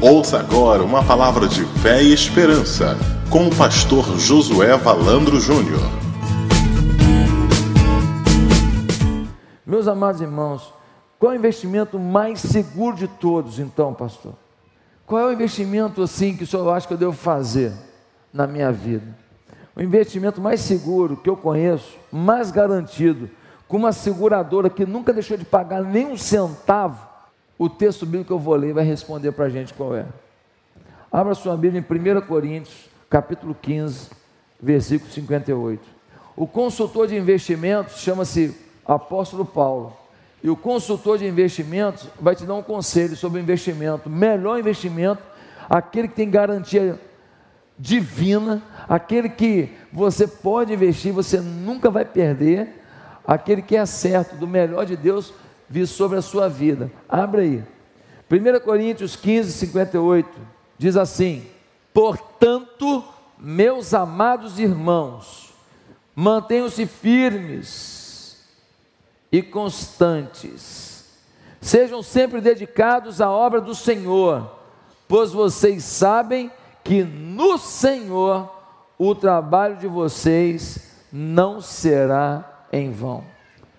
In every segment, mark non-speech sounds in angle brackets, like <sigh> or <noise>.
Ouça agora uma palavra de fé e esperança com o pastor Josué Valandro Júnior. Meus amados irmãos, qual é o investimento mais seguro de todos, então, pastor? Qual é o investimento assim que o senhor acha que eu devo fazer na minha vida? O investimento mais seguro que eu conheço, mais garantido, com uma seguradora que nunca deixou de pagar nem um centavo, o texto bíblico que eu vou ler vai responder para a gente qual é. Abra sua Bíblia em 1 Coríntios, capítulo 15, versículo 58. O consultor de investimentos chama-se Apóstolo Paulo. E o consultor de investimentos vai te dar um conselho sobre investimento. Melhor investimento, aquele que tem garantia divina, aquele que você pode investir, você nunca vai perder, aquele que é certo, do melhor de Deus vir sobre a sua vida. Abre aí. 1 Coríntios 15, 58 diz assim: Portanto, meus amados irmãos, mantenham-se firmes e constantes, sejam sempre dedicados à obra do Senhor, pois vocês sabem que no Senhor o trabalho de vocês não será em vão.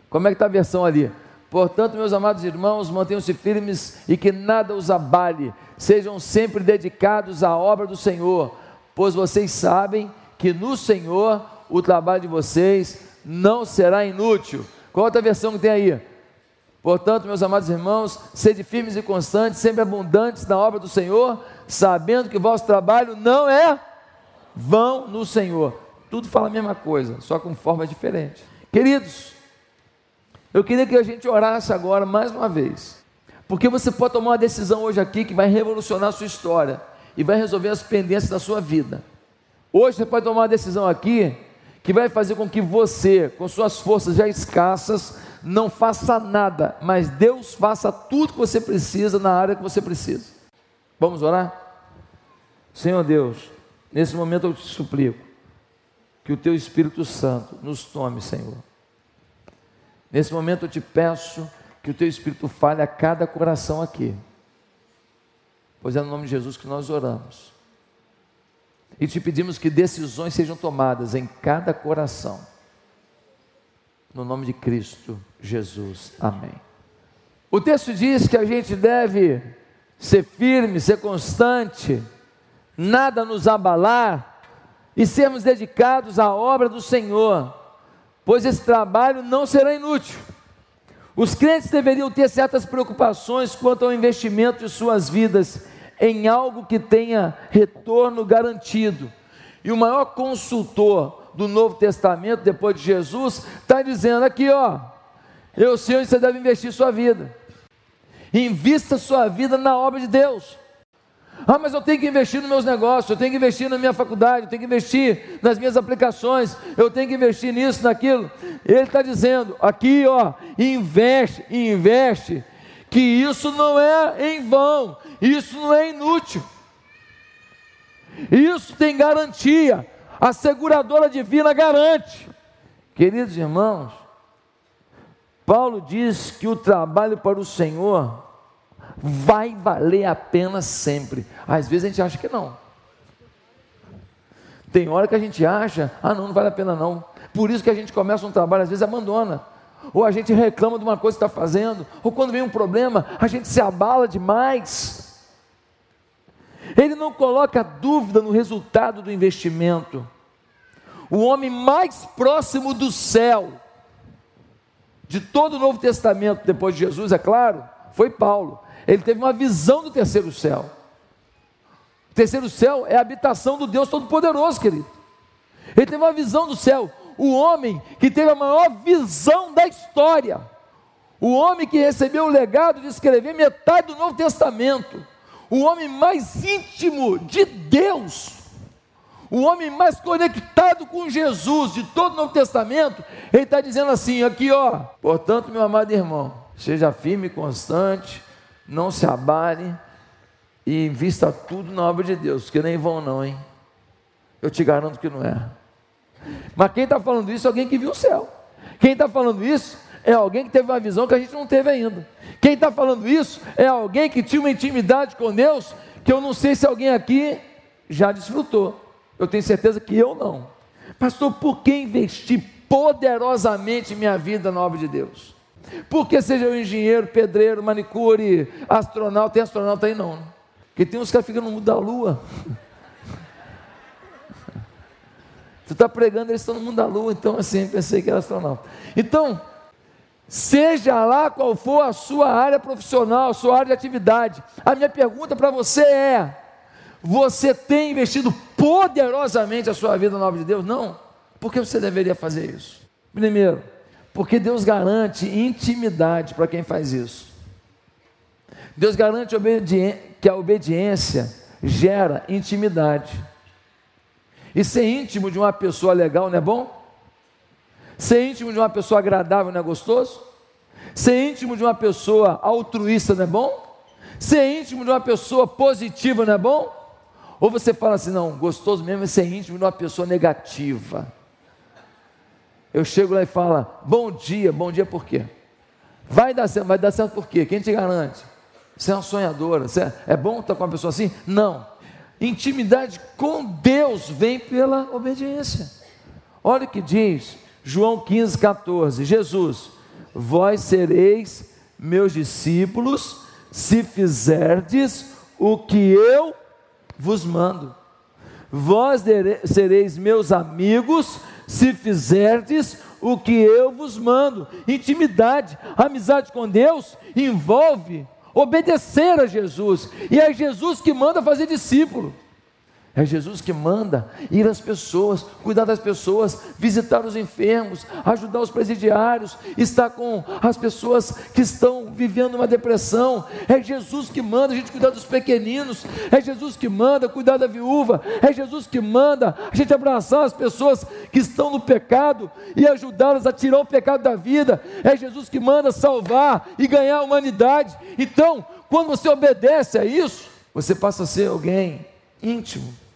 Como é que está a versão ali? Portanto, meus amados irmãos, mantenham-se firmes e que nada os abale, sejam sempre dedicados à obra do Senhor, pois vocês sabem que no Senhor o trabalho de vocês não será inútil. Qual outra versão que tem aí? Portanto, meus amados irmãos, sede firmes e constantes, sempre abundantes na obra do Senhor, sabendo que o vosso trabalho não é vão no Senhor. Tudo fala a mesma coisa, só com forma diferente. Queridos, eu queria que a gente orasse agora mais uma vez. Porque você pode tomar uma decisão hoje aqui que vai revolucionar a sua história e vai resolver as pendências da sua vida. Hoje você pode tomar uma decisão aqui que vai fazer com que você, com suas forças já escassas, não faça nada, mas Deus faça tudo que você precisa na área que você precisa. Vamos orar? Senhor Deus, nesse momento eu te suplico que o teu Espírito Santo nos tome, Senhor Nesse momento eu te peço que o teu Espírito fale a cada coração aqui. Pois é no nome de Jesus que nós oramos. E te pedimos que decisões sejam tomadas em cada coração. No nome de Cristo Jesus. Amém. O texto diz que a gente deve ser firme, ser constante, nada nos abalar e sermos dedicados à obra do Senhor pois esse trabalho não será inútil. Os crentes deveriam ter certas preocupações quanto ao investimento de suas vidas em algo que tenha retorno garantido. E o maior consultor do Novo Testamento, depois de Jesus, está dizendo aqui, ó, eu sei onde você deve investir sua vida. Invista sua vida na obra de Deus. Ah, mas eu tenho que investir nos meus negócios, eu tenho que investir na minha faculdade, eu tenho que investir nas minhas aplicações, eu tenho que investir nisso, naquilo. Ele está dizendo aqui, ó, investe, investe, que isso não é em vão, isso não é inútil. Isso tem garantia, a seguradora divina garante. Queridos irmãos, Paulo diz que o trabalho para o Senhor vai valer a pena sempre. Às vezes a gente acha que não. Tem hora que a gente acha, ah, não, não vale a pena não. Por isso que a gente começa um trabalho, às vezes abandona. Ou a gente reclama de uma coisa que está fazendo, ou quando vem um problema, a gente se abala demais. Ele não coloca dúvida no resultado do investimento. O homem mais próximo do céu, de todo o Novo Testamento, depois de Jesus, é claro, foi Paulo. Ele teve uma visão do terceiro céu. O terceiro céu é a habitação do Deus Todo-Poderoso, querido. Ele teve uma visão do céu. O homem que teve a maior visão da história. O homem que recebeu o legado de escrever metade do Novo Testamento. O homem mais íntimo de Deus. O homem mais conectado com Jesus de todo o Novo Testamento. Ele está dizendo assim: aqui ó. Portanto, meu amado irmão, seja firme e constante não se abale e invista tudo na obra de Deus, porque nem vão não, hein? Eu te garanto que não é. Mas quem está falando isso é alguém que viu o céu. Quem está falando isso é alguém que teve uma visão que a gente não teve ainda. Quem está falando isso é alguém que tinha uma intimidade com Deus que eu não sei se alguém aqui já desfrutou. Eu tenho certeza que eu não. Pastor, por que investir poderosamente minha vida na obra de Deus? Porque seja eu engenheiro, pedreiro, manicure, astronauta, tem astronauta aí não. Né? Porque tem uns que ficam no mundo da lua. <laughs> Tu está pregando, eles estão no mundo da lua, então assim, pensei que era astronauta. Então, seja lá qual for a sua área profissional, a sua área de atividade, a minha pergunta para você é: você tem investido poderosamente a sua vida na obra de Deus? Não. Por que você deveria fazer isso? Primeiro, porque Deus garante intimidade para quem faz isso. Deus garante que a obediência gera intimidade. E ser íntimo de uma pessoa legal não é bom? Ser íntimo de uma pessoa agradável não é gostoso? Ser íntimo de uma pessoa altruísta não é bom? Ser íntimo de uma pessoa positiva não é bom? Ou você fala assim, não, gostoso mesmo é ser íntimo de uma pessoa negativa. Eu chego lá e falo, bom dia, bom dia por quê? Vai dar certo, vai dar certo por quê? Quem te garante? Você é uma sonhadora, você é, é bom estar com uma pessoa assim? Não. Intimidade com Deus vem pela obediência. Olha o que diz João 15, 14: Jesus, vós sereis meus discípulos se fizerdes o que eu vos mando. Vós sereis meus amigos se fizerdes o que eu vos mando. Intimidade, amizade com Deus envolve obedecer a Jesus, e é Jesus que manda fazer discípulo. É Jesus que manda ir às pessoas, cuidar das pessoas, visitar os enfermos, ajudar os presidiários, estar com as pessoas que estão vivendo uma depressão. É Jesus que manda a gente cuidar dos pequeninos. É Jesus que manda cuidar da viúva. É Jesus que manda a gente abraçar as pessoas que estão no pecado e ajudá-las a tirar o pecado da vida. É Jesus que manda salvar e ganhar a humanidade. Então, quando você obedece a isso, você passa a ser alguém íntimo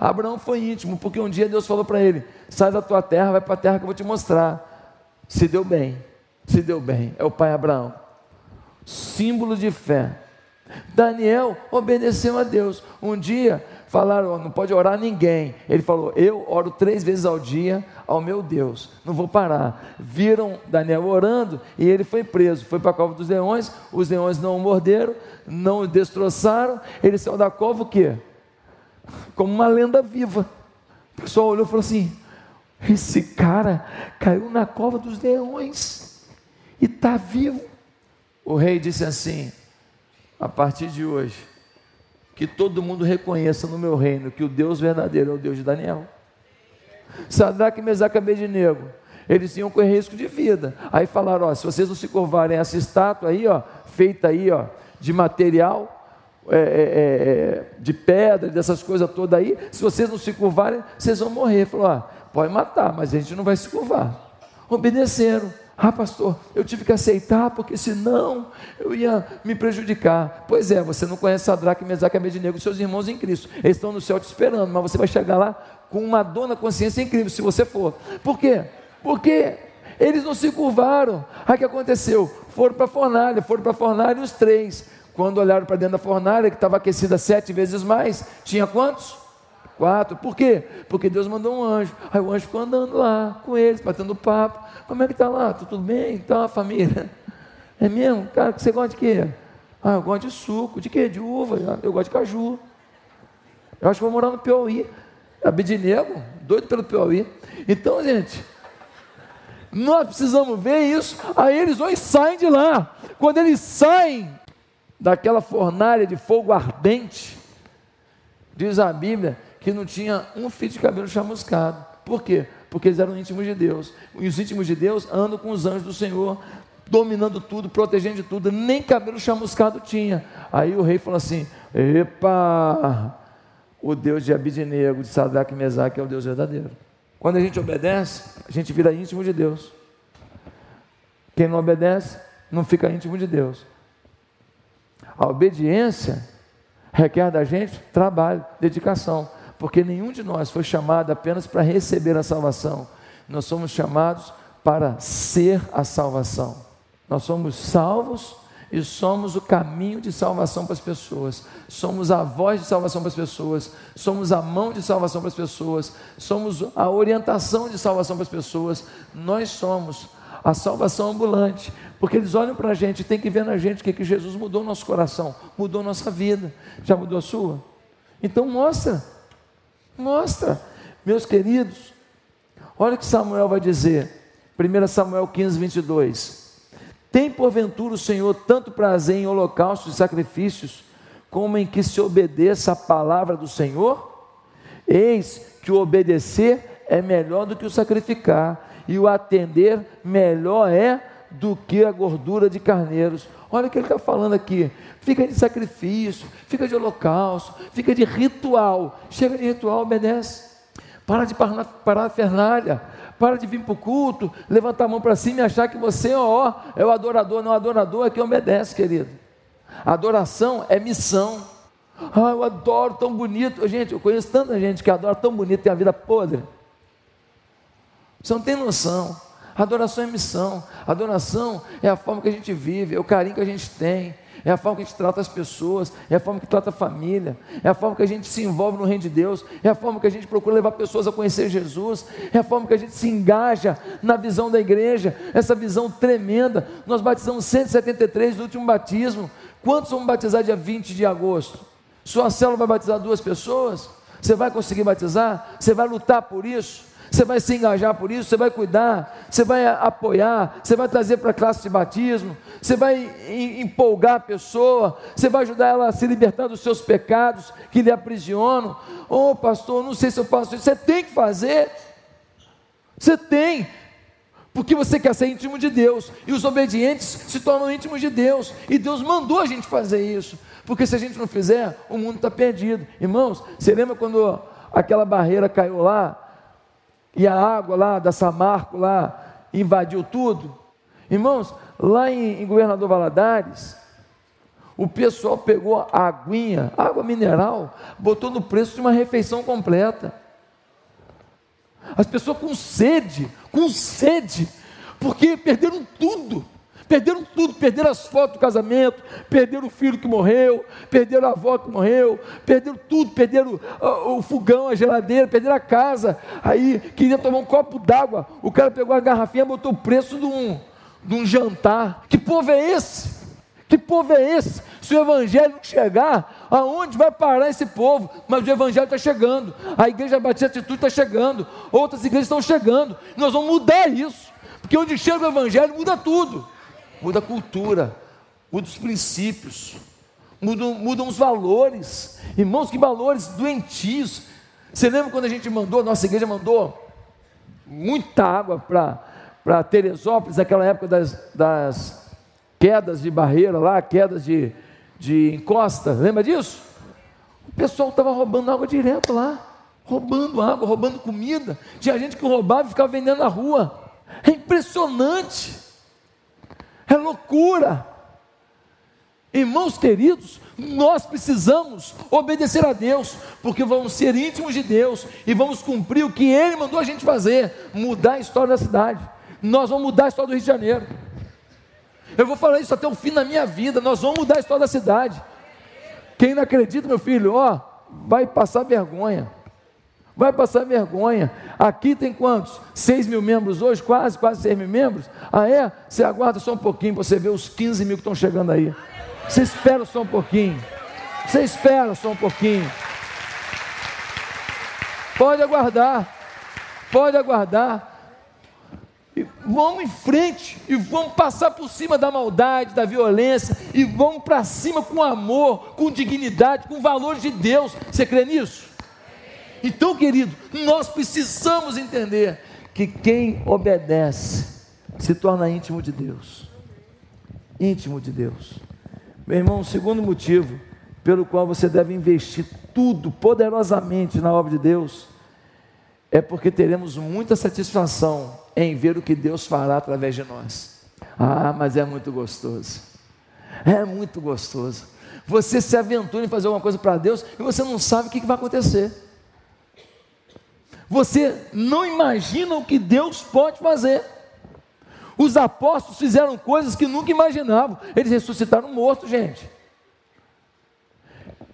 Abraão foi íntimo, porque um dia Deus falou para ele: sai da tua terra, vai para a terra que eu vou te mostrar. Se deu bem, se deu bem. É o pai Abraão, símbolo de fé. Daniel obedeceu a Deus. Um dia falaram: não pode orar ninguém. Ele falou: eu oro três vezes ao dia ao meu Deus, não vou parar. Viram Daniel orando e ele foi preso. Foi para a cova dos leões. Os leões não o morderam, não o destroçaram. Ele saiu da cova o quê? Como uma lenda viva. O pessoal olhou e falou assim: esse cara caiu na cova dos leões e está vivo. O rei disse assim: a partir de hoje, que todo mundo reconheça no meu reino que o Deus verdadeiro é o Deus de Daniel. Sadraque, Mesaque e Abednego, eles tinham correr risco de vida. Aí falaram: ó, se vocês não se curvarem essa estátua aí, ó, feita aí, ó, de material, é, é, é, é, de pedra, dessas coisas todas aí, se vocês não se curvarem, vocês vão morrer. Falou, ah, pode matar, mas a gente não vai se curvar. Obedeceram. Ah, pastor, eu tive que aceitar, porque senão eu ia me prejudicar. Pois é, você não conhece Sadraque, Mesaque e Abednego, seus irmãos em Cristo. Eles estão no céu te esperando, mas você vai chegar lá com uma dona consciência incrível, se você for. Por quê? Porque eles não se curvaram. Aí o que aconteceu? Foram para a fornalha, foram para a fornalha os três. Quando olharam para dentro da fornalha, que estava aquecida sete vezes mais, tinha quantos? Quatro. Por quê? Porque Deus mandou um anjo. Aí o anjo ficou andando lá com eles, batendo papo. Como é que está lá? Tá tudo bem? Então a família. <laughs> É mesmo? Cara, você gosta de quê? Ah, eu gosto de suco. De quê? De uva. Eu gosto de caju. Eu acho que vou morar no Piauí. Abednego, doido pelo Piauí. Então, gente, nós precisamos ver isso. Aí eles vão e saem de lá. Quando eles saem, daquela fornalha de fogo ardente, diz a Bíblia que não tinha um fio de cabelo chamuscado. Por quê? Porque eles eram íntimos de Deus. E os íntimos de Deus andam com os anjos do Senhor, dominando tudo, protegendo de tudo. Nem cabelo chamuscado tinha. Aí o rei falou assim: Epa, o Deus de Abidinego, de Sadraque e Mesaque é o Deus verdadeiro. Quando a gente obedece, a gente vira íntimo de Deus. Quem não obedece, não fica íntimo de Deus. A obediência requer da gente trabalho, dedicação, porque nenhum de nós foi chamado apenas para receber a salvação, nós somos chamados para ser a salvação. Nós somos salvos e somos o caminho de salvação para as pessoas, somos a voz de salvação para as pessoas, somos a mão de salvação para as pessoas, somos a orientação de salvação para as pessoas, nós somos a salvação ambulante, porque eles olham para a gente tem que ver na gente o que, que Jesus mudou nosso coração, mudou nossa vida, já mudou a sua? Então mostra, mostra, meus queridos, olha o que Samuel vai dizer, 1 Samuel 15, 22. Tem porventura o Senhor tanto prazer em holocaustos e sacrifícios, como em que se obedeça a palavra do Senhor? Eis que o obedecer é melhor do que o sacrificar, e o atender melhor é do que a gordura de carneiros. Olha o que ele está falando aqui. Fica de sacrifício, fica de holocausto, fica de ritual. Chega de ritual, obedece. Para de parafernália. Para de vir para o culto, levantar a mão para cima e achar que você ó, é o adorador. Não, o adorador é quem obedece, querido. Adoração é missão. Ah, eu adoro tão bonito. Gente, eu conheço tanta gente que adora tão bonito tem a vida podre. Você não tem noção. Adoração é missão. Adoração é a forma que a gente vive, é o carinho que a gente tem, é a forma que a gente trata as pessoas, é a forma que trata a família, é a forma que a gente se envolve no reino de Deus, é a forma que a gente procura levar pessoas a conhecer Jesus, é a forma que a gente se engaja na visão da igreja, essa visão tremenda. Nós batizamos 173 no último batismo. Quantos vão batizar dia 20 de agosto? Sua célula vai batizar duas pessoas? Você vai conseguir batizar? Você vai lutar por isso? Você vai se engajar por isso, você vai cuidar, você vai apoiar, você vai trazer para a classe de batismo, você vai empolgar a pessoa, você vai ajudar ela a se libertar dos seus pecados que lhe aprisionam. Oh, pastor, não sei se eu faço isso. Você tem que fazer. Você tem. Porque você quer ser íntimo de Deus. E os obedientes se tornam íntimos de Deus. E Deus mandou a gente fazer isso. Porque se a gente não fizer, o mundo está perdido. Irmãos, você lembra quando aquela barreira caiu lá? E a água lá da Samarco lá invadiu tudo. Irmãos, lá em, em Governador Valadares, o pessoal pegou a aguinha, água mineral, botou no preço de uma refeição completa. As pessoas com sede, com sede, porque perderam tudo. Perderam tudo, perderam as fotos do casamento, perderam o filho que morreu, perderam a avó que morreu, perderam tudo, perderam o, o fogão, a geladeira, perderam a casa. Aí queria tomar um copo d'água, o cara pegou a garrafinha, botou o preço de um, de um jantar. Que povo é esse? Que povo é esse? Se o evangelho não chegar, aonde vai parar esse povo? Mas o evangelho está chegando, a igreja Batista Atitude está chegando, outras igrejas estão chegando. Nós vamos mudar isso, porque onde chega o evangelho muda tudo muda a cultura, muda os princípios, mudam, mudam os valores. Irmãos, que valores doentios. Você lembra quando a gente mandou, nossa igreja mandou muita água para Teresópolis, naquela época das, das quedas de barreira lá, quedas de, de encosta, lembra disso? O pessoal estava roubando água direto lá, roubando água, roubando comida. Tinha gente que roubava e ficava vendendo na rua. É impressionante. É loucura. Irmãos queridos, nós precisamos obedecer a Deus, porque vamos ser íntimos de Deus e vamos cumprir o que Ele mandou a gente fazer mudar a história da cidade. Nós vamos mudar a história do Rio de Janeiro. Eu vou falar isso até o fim da minha vida. Nós vamos mudar a história da cidade. Quem não acredita, meu filho, ó, vai passar vergonha vai passar vergonha. Aqui tem quantos? 6 mil membros hoje, quase, quase 6 mil membros. Ah, é? Você aguarda só um pouquinho para você ver os 15 mil que estão chegando aí. Você espera só um pouquinho. Você espera só um pouquinho. Pode aguardar. Pode aguardar. E vamos em frente e vamos passar por cima da maldade, da violência e vamos para cima com amor, com dignidade, com valores de Deus. Você crê nisso? Então, querido, nós precisamos entender que quem obedece se torna íntimo de Deus. Íntimo de Deus. Meu irmão, o segundo motivo pelo qual você deve investir tudo poderosamente na obra de Deus é porque teremos muita satisfação em ver o que Deus fará através de nós. Ah, mas é muito gostoso. É muito gostoso. Você se aventura em fazer alguma coisa para Deus e você não sabe o que vai acontecer. Você não imagina o que Deus pode fazer. Os apóstolos fizeram coisas que nunca imaginavam. Eles ressuscitaram morto, gente.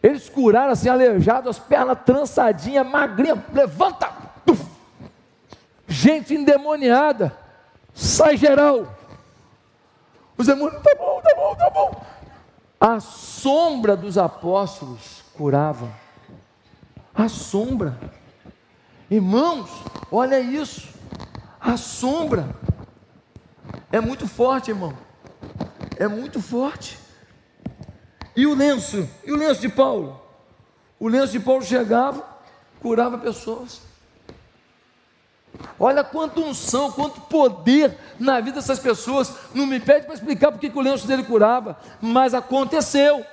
Eles curaram assim, aleijado, as pernas trançadinhas, magrinha, levanta. Gente endemoniada, sai geral. Os demônios, tá bom, tá bom, tá bom. A sombra dos apóstolos curava. A sombra. Irmãos, olha isso. A sombra é muito forte, irmão. É muito forte. E o lenço? E o lenço de Paulo? O lenço de Paulo chegava, curava pessoas. Olha quanto unção, quanto poder na vida dessas pessoas. Não me pede para explicar porque que o lenço dele curava, mas aconteceu.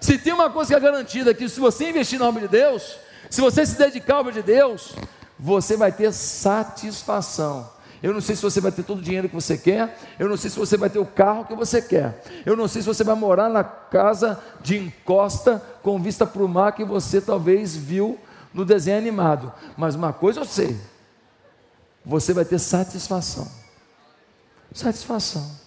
Se tem uma coisa que é garantida aqui, se você investir na obra de Deus, se você se dedicar à obra de Deus, você vai ter satisfação. Eu não sei se você vai ter todo o dinheiro que você quer. Eu não sei se você vai ter o carro que você quer. Eu não sei se você vai morar na casa de encosta com vista para o mar que você talvez viu no desenho animado. Mas uma coisa eu sei: você vai ter satisfação. Satisfação.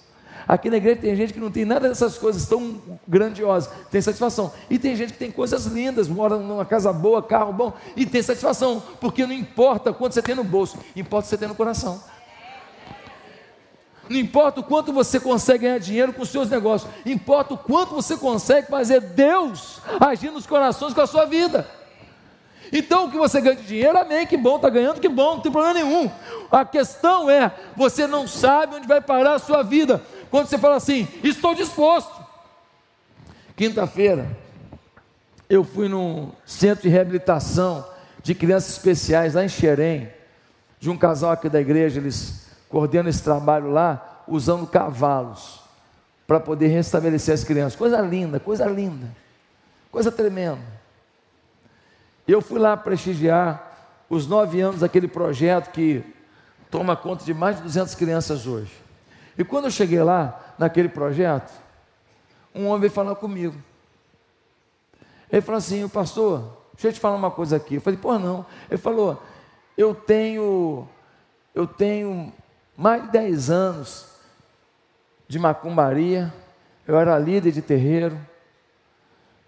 Aqui na igreja tem gente que não tem nada dessas coisas tão grandiosas, tem satisfação. E tem gente que tem coisas lindas, mora numa casa boa, carro bom, e tem satisfação, porque não importa quanto você tem no bolso, importa o que você tem no coração. Não importa o quanto você consegue ganhar dinheiro com os seus negócios, importa o quanto você consegue fazer Deus agir nos corações com a sua vida. Então, o que você ganha de dinheiro, amém, que bom, está ganhando, que bom, não tem problema nenhum. A questão é, você não sabe onde vai parar a sua vida. Quando você fala assim, estou disposto. Quinta-feira, eu fui num centro de reabilitação de crianças especiais lá em Xerém, de um casal aqui da igreja, eles coordena esse trabalho lá usando cavalos para poder restabelecer as crianças. Coisa linda, coisa linda, coisa tremenda. Eu fui lá prestigiar os nove anos daquele projeto que toma conta de mais de 200 crianças hoje. E quando eu cheguei lá, naquele projeto, um homem veio falar comigo. Ele falou assim: Pastor, deixa eu te falar uma coisa aqui. Eu falei: Pô, não. Ele falou: Eu tenho, eu tenho mais de 10 anos de macumbaria, eu era líder de terreiro,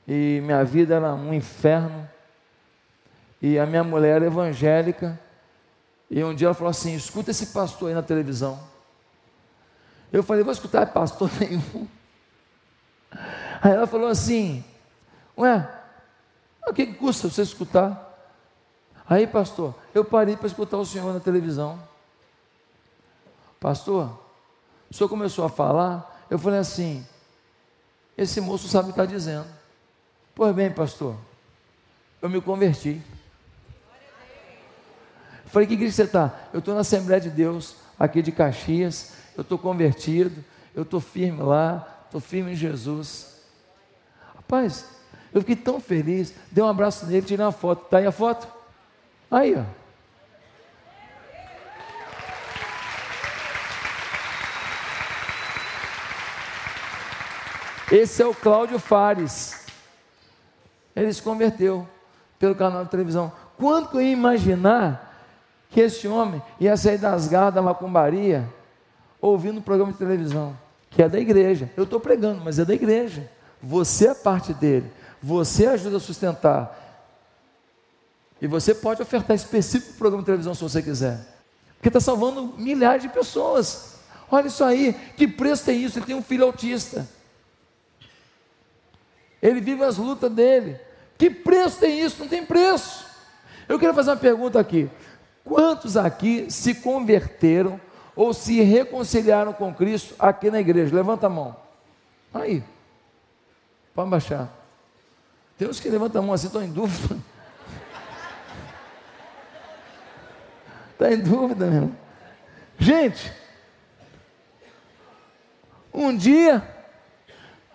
e minha vida era um inferno, e a minha mulher era evangélica, e um dia ela falou assim: escuta esse pastor aí na televisão. Eu falei, vou escutar pastor <laughs> nenhum. Aí ela falou assim: Ué, o que, custa você escutar? Aí, pastor, eu parei para escutar o senhor na televisão. Pastor, o senhor começou a falar, eu falei assim: esse moço sabe o que está dizendo. Pois bem, pastor, eu me converti. Falei, que igreja você está? Eu estou na Assembleia de Deus, aqui de Caxias, eu estou convertido, eu estou firme lá, estou firme em Jesus. Rapaz, eu fiquei tão feliz, dei um abraço nele, tirei uma foto. Está aí a foto? Aí, ó. Esse é o Cláudio Fares. Ele se converteu pelo canal de televisão. Quando que eu ia imaginar que esse homem ia sair das garras da macumbaria ouvindo um programa de televisão, que é da igreja. Eu estou pregando, mas é da igreja. Você é parte dele. Você ajuda a sustentar. E você pode ofertar específico programa de televisão se você quiser. Porque está salvando milhares de pessoas. Olha isso aí, que preço tem isso? Ele tem um filho autista. Ele vive as lutas dele. Que preço tem isso? Não tem preço. Eu quero fazer uma pergunta aqui. Quantos aqui se converteram ou se reconciliaram com Cristo aqui na igreja? Levanta a mão. Aí. Pode baixar. Tem uns que levantam a mão assim, estão em dúvida. Está <laughs> em dúvida, meu irmão. Gente, um dia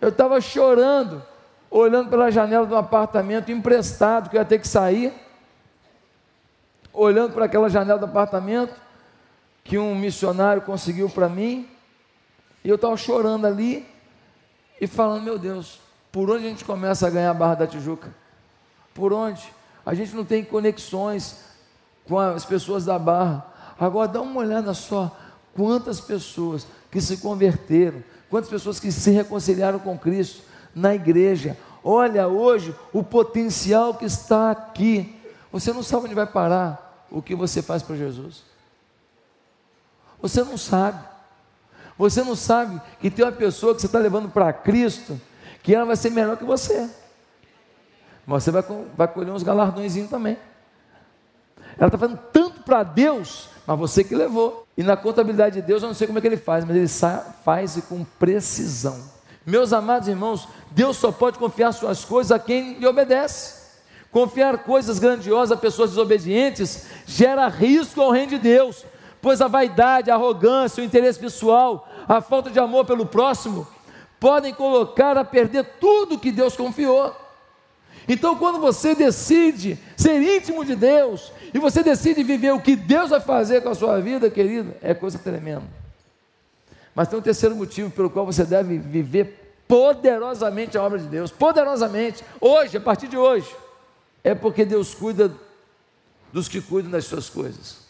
eu estava chorando olhando pela janela de um apartamento emprestado que eu ia ter que sair, olhando para aquela janela do apartamento que um missionário conseguiu para mim, e eu estava chorando ali e falando: Meu Deus, por onde a gente começa a ganhar a Barra da Tijuca? Por onde? A gente não tem conexões com as pessoas da Barra. Agora dá uma olhada só, quantas pessoas que se converteram, quantas pessoas que se reconciliaram com Cristo na igreja. Olha hoje o potencial que está aqui. Você não sabe onde vai parar o que você faz para Jesus. Você não sabe. Você não sabe que tem uma pessoa que você está levando para Cristo, que ela vai ser melhor que você. Mas você vai, vai colher uns galardõezinhos também. Ela está fazendo tanto para Deus, mas você que levou. E na contabilidade de Deus, eu não sei como é que ele faz, mas ele faz com precisão. Meus amados irmãos, Deus só pode confiar suas coisas a quem lhe obedece. Confiar coisas grandiosas a pessoas desobedientes gera risco ao reino de Deus, pois a vaidade, a arrogância, o interesse pessoal, a falta de amor pelo próximo podem colocar a perder tudo que Deus confiou. Então, quando você decide ser íntimo de Deus e você decide viver o que Deus vai fazer com a sua vida, querido, é coisa tremenda. Mas tem um terceiro motivo pelo qual você deve viver poderosamente a obra de Deus, poderosamente, hoje, a partir de hoje, é porque Deus cuida dos que cuidam das suas coisas.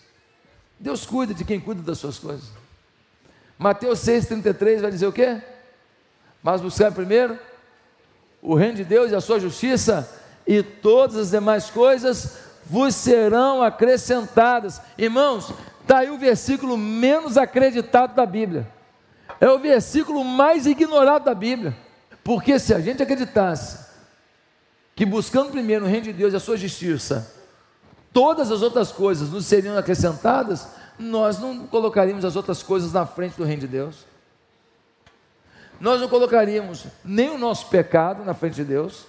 Deus cuida de quem cuida das suas coisas. Mateus 6,33 vai dizer o quê? Mas buscar primeiro o reino de Deus e a sua justiça, e todas as demais coisas vos serão acrescentadas. Irmãos, está aí o versículo menos acreditado da Bíblia. É o versículo mais ignorado da Bíblia. Porque se a gente acreditasse que buscando primeiro o reino de Deus e a sua justiça, todas as outras coisas nos seriam acrescentadas, nós não colocaríamos as outras coisas na frente do reino de Deus nós não colocaríamos nem o nosso pecado na frente de Deus,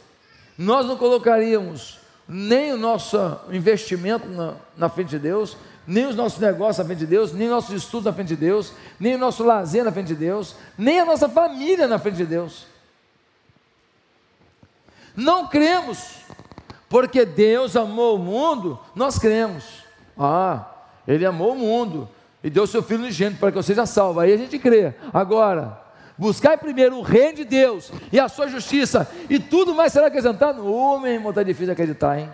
nós não colocaríamos nem o nosso investimento na, na frente de Deus, nem os nossos negócios na frente de Deus, nem nossos estudos na frente de Deus, nem o nosso lazer na frente de Deus, nem a nossa família na frente de Deus. Não cremos, porque Deus amou o mundo, nós cremos. Ah, Ele amou o mundo e deu seu Filho unigênito para que eu seja salvo. Aí a gente crê. Agora, Buscai primeiro o reino de Deus e a sua justiça, e tudo mais será acrescentado. Ô, oh, meu irmão, está difícil acreditar, hein?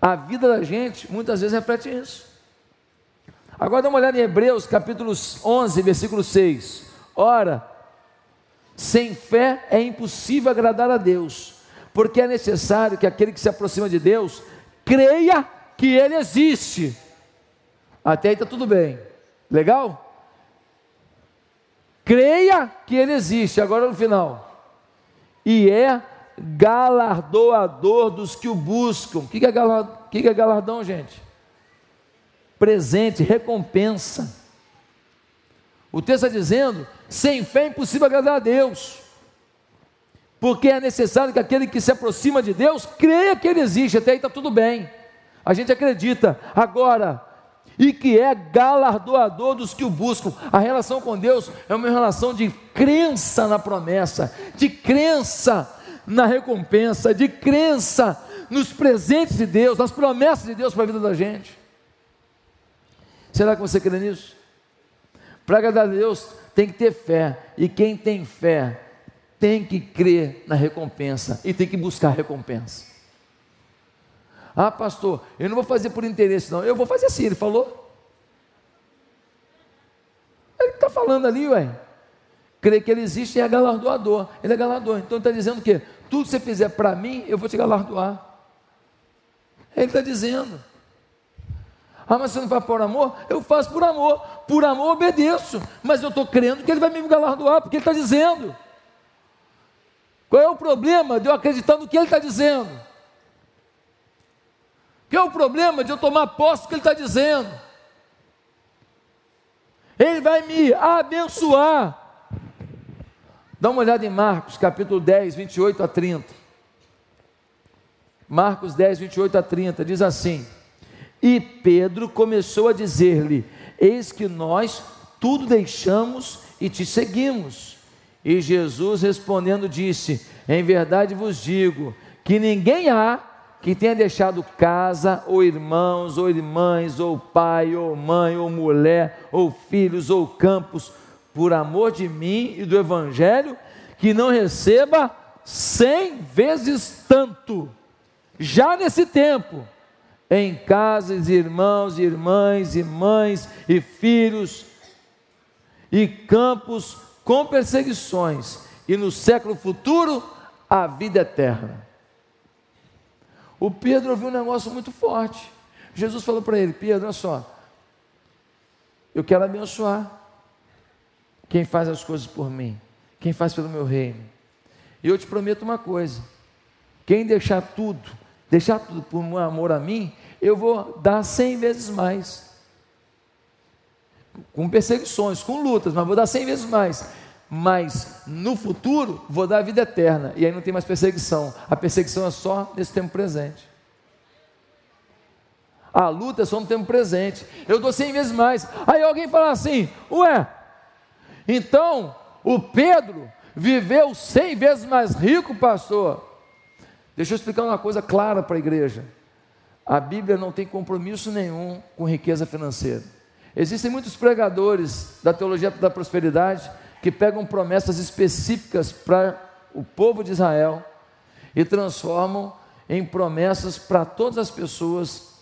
A vida da gente muitas vezes reflete isso. Agora dá uma olhada em Hebreus capítulo 11, versículo 6. Ora, sem fé é impossível agradar a Deus, porque é necessário que aquele que se aproxima de Deus creia que Ele existe. Até aí está tudo bem. Legal? creia que Ele existe, agora no final, e é galardoador dos que o buscam. O que é, galardão, que é galardão, gente? Presente, recompensa. O texto está dizendo: sem fé é impossível agradar a Deus, porque é necessário que aquele que se aproxima de Deus creia que Ele existe, até aí está tudo bem. A gente acredita. Agora, e que é galardoador dos que o buscam. A relação com Deus é uma relação de crença na promessa, de crença na recompensa, de crença nos presentes de Deus, nas promessas de Deus para a vida da gente. Será que você crê nisso? Para agradar a Deus tem que ter fé, e quem tem fé tem que crer na recompensa e tem que buscar recompensa. Ah, pastor, eu não vou fazer por interesse, não. Eu vou fazer assim, ele falou. Ele está falando ali, ué. Crê que ele existe e é galardoador. Ele é galardoador. Então ele está dizendo o quê? Tudo que você fizer para mim, eu vou te galardoar. Ele está dizendo. Ah, mas você não faz por amor? Eu faço por amor. Por amor obedeço. Mas eu estou crendo que ele vai me galardoar, porque ele está dizendo. Qual é o problema de eu acreditar no que ele está dizendo? Que é o problema de eu tomar posse do que ele está dizendo? Ele vai me abençoar. Dá uma olhada em Marcos, capítulo 10, 28 a 30. Marcos 10, 28 a 30, diz assim: E Pedro começou a dizer-lhe: Eis que nós tudo deixamos e te seguimos. E Jesus respondendo disse: Em verdade vos digo que ninguém há que tenha deixado casa, ou irmãos, ou irmãs, ou pai, ou mãe, ou mulher, ou filhos, ou campos, por amor de mim e do Evangelho, que não receba cem vezes tanto, já nesse tempo, em casas, irmãos, irmãs, e mães, e filhos, e campos com perseguições, e no século futuro a vida eterna. O Pedro ouviu um negócio muito forte. Jesus falou para ele: Pedro, olha só, eu quero abençoar quem faz as coisas por mim, quem faz pelo meu reino. E eu te prometo uma coisa: quem deixar tudo, deixar tudo por amor a mim, eu vou dar cem vezes mais. Com perseguições, com lutas, mas vou dar cem vezes mais. Mas no futuro vou dar a vida eterna. E aí não tem mais perseguição. A perseguição é só nesse tempo presente. A luta é só no tempo presente. Eu dou cem vezes mais. Aí alguém fala assim: Ué, então o Pedro viveu cem vezes mais rico, pastor. Deixa eu explicar uma coisa clara para a igreja. A Bíblia não tem compromisso nenhum com riqueza financeira. Existem muitos pregadores da teologia da prosperidade que pegam promessas específicas para o povo de Israel e transformam em promessas para todas as pessoas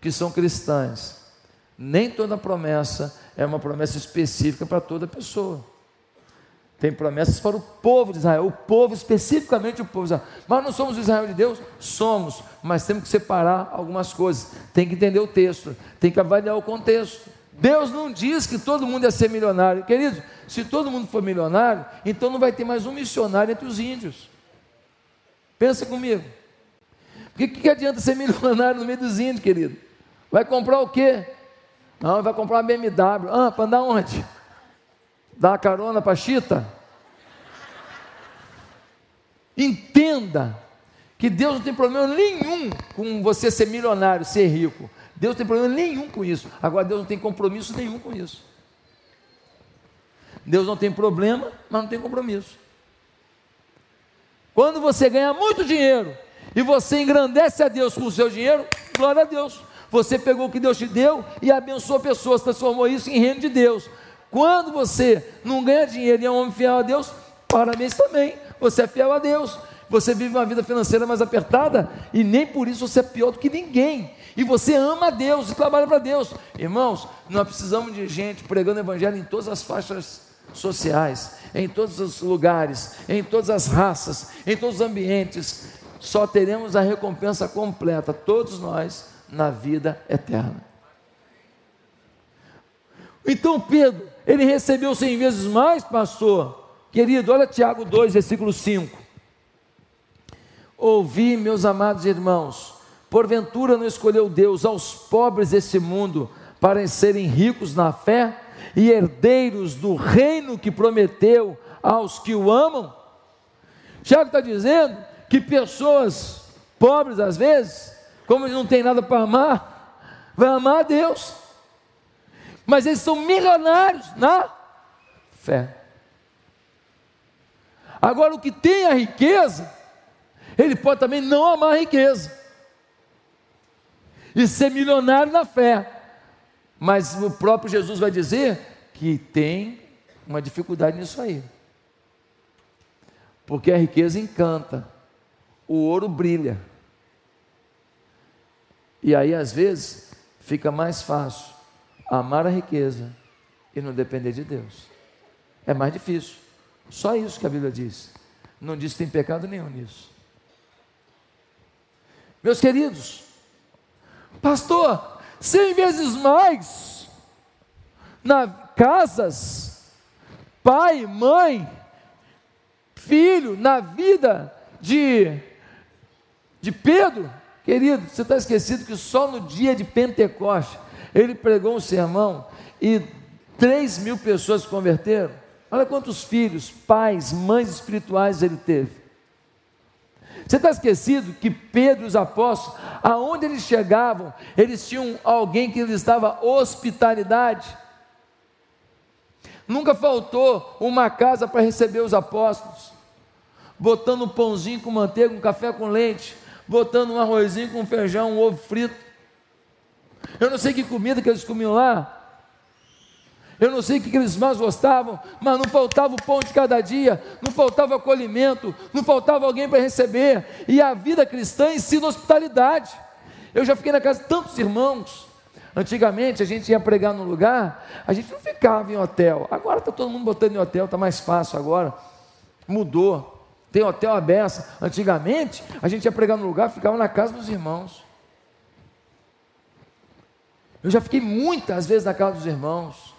que são cristãs. Nem toda promessa é uma promessa específica para toda pessoa. Tem promessas para o povo de Israel, o povo, especificamente o povo de Israel. Mas não somos o Israel de Deus? Somos, mas temos que separar algumas coisas. Tem que entender o texto, tem que avaliar o contexto. Deus não diz que todo mundo ia ser milionário. Querido, se todo mundo for milionário, então não vai ter mais um missionário entre os índios. Pensa comigo. O que, que adianta ser milionário no meio dos índios, querido? Vai comprar o quê? Não, vai comprar uma BMW. Ah, para andar onde? Dar carona para Chita? Entenda que Deus não tem problema nenhum com você ser milionário, ser rico. Deus tem problema nenhum com isso. Agora, Deus não tem compromisso nenhum com isso. Deus não tem problema, mas não tem compromisso. Quando você ganha muito dinheiro e você engrandece a Deus com o seu dinheiro, glória a Deus. Você pegou o que Deus te deu e abençoou pessoas, transformou isso em reino de Deus. Quando você não ganha dinheiro e é um homem fiel a Deus, parabéns também. Você é fiel a Deus. Você vive uma vida financeira mais apertada e nem por isso você é pior do que ninguém. E você ama a Deus e trabalha para Deus. Irmãos, nós precisamos de gente pregando evangelho em todas as faixas sociais, em todos os lugares, em todas as raças, em todos os ambientes. Só teremos a recompensa completa, todos nós, na vida eterna. Então Pedro, ele recebeu cem vezes mais, pastor. Querido, olha Tiago 2, versículo 5. Ouvi, meus amados irmãos, porventura não escolheu Deus aos pobres desse mundo para serem ricos na fé e herdeiros do reino que prometeu aos que o amam? Tiago está dizendo que pessoas pobres, às vezes, como não têm nada para amar, vai amar a Deus. Mas eles são milionários na fé. Agora, o que tem a riqueza, ele pode também não amar a riqueza e ser milionário na fé. Mas o próprio Jesus vai dizer que tem uma dificuldade nisso aí. Porque a riqueza encanta, o ouro brilha. E aí, às vezes, fica mais fácil amar a riqueza e não depender de Deus. É mais difícil. Só isso que a Bíblia diz. Não diz que tem pecado nenhum nisso. Meus queridos, pastor, cem vezes mais na casas, pai, mãe, filho, na vida de, de Pedro, Querido, você está esquecido que só no dia de Pentecoste ele pregou um sermão e 3 mil pessoas se converteram. Olha quantos filhos, pais, mães espirituais ele teve. Você está esquecido que Pedro e os apóstolos, aonde eles chegavam, eles tinham alguém que lhes dava hospitalidade. Nunca faltou uma casa para receber os apóstolos, botando um pãozinho com manteiga, um café com leite, botando um arrozinho com feijão, um ovo frito. Eu não sei que comida que eles comiam lá. Eu não sei o que eles mais gostavam, mas não faltava o pão de cada dia, não faltava acolhimento, não faltava alguém para receber. E a vida cristã ensina hospitalidade. Eu já fiquei na casa de tantos irmãos, Antigamente a gente ia pregar no lugar, a gente não ficava em hotel. Agora está todo mundo botando em hotel, está mais fácil agora. Mudou. Tem hotel aberto. Antigamente a gente ia pregar no lugar, ficava na casa dos irmãos. Eu já fiquei muitas vezes na casa dos irmãos.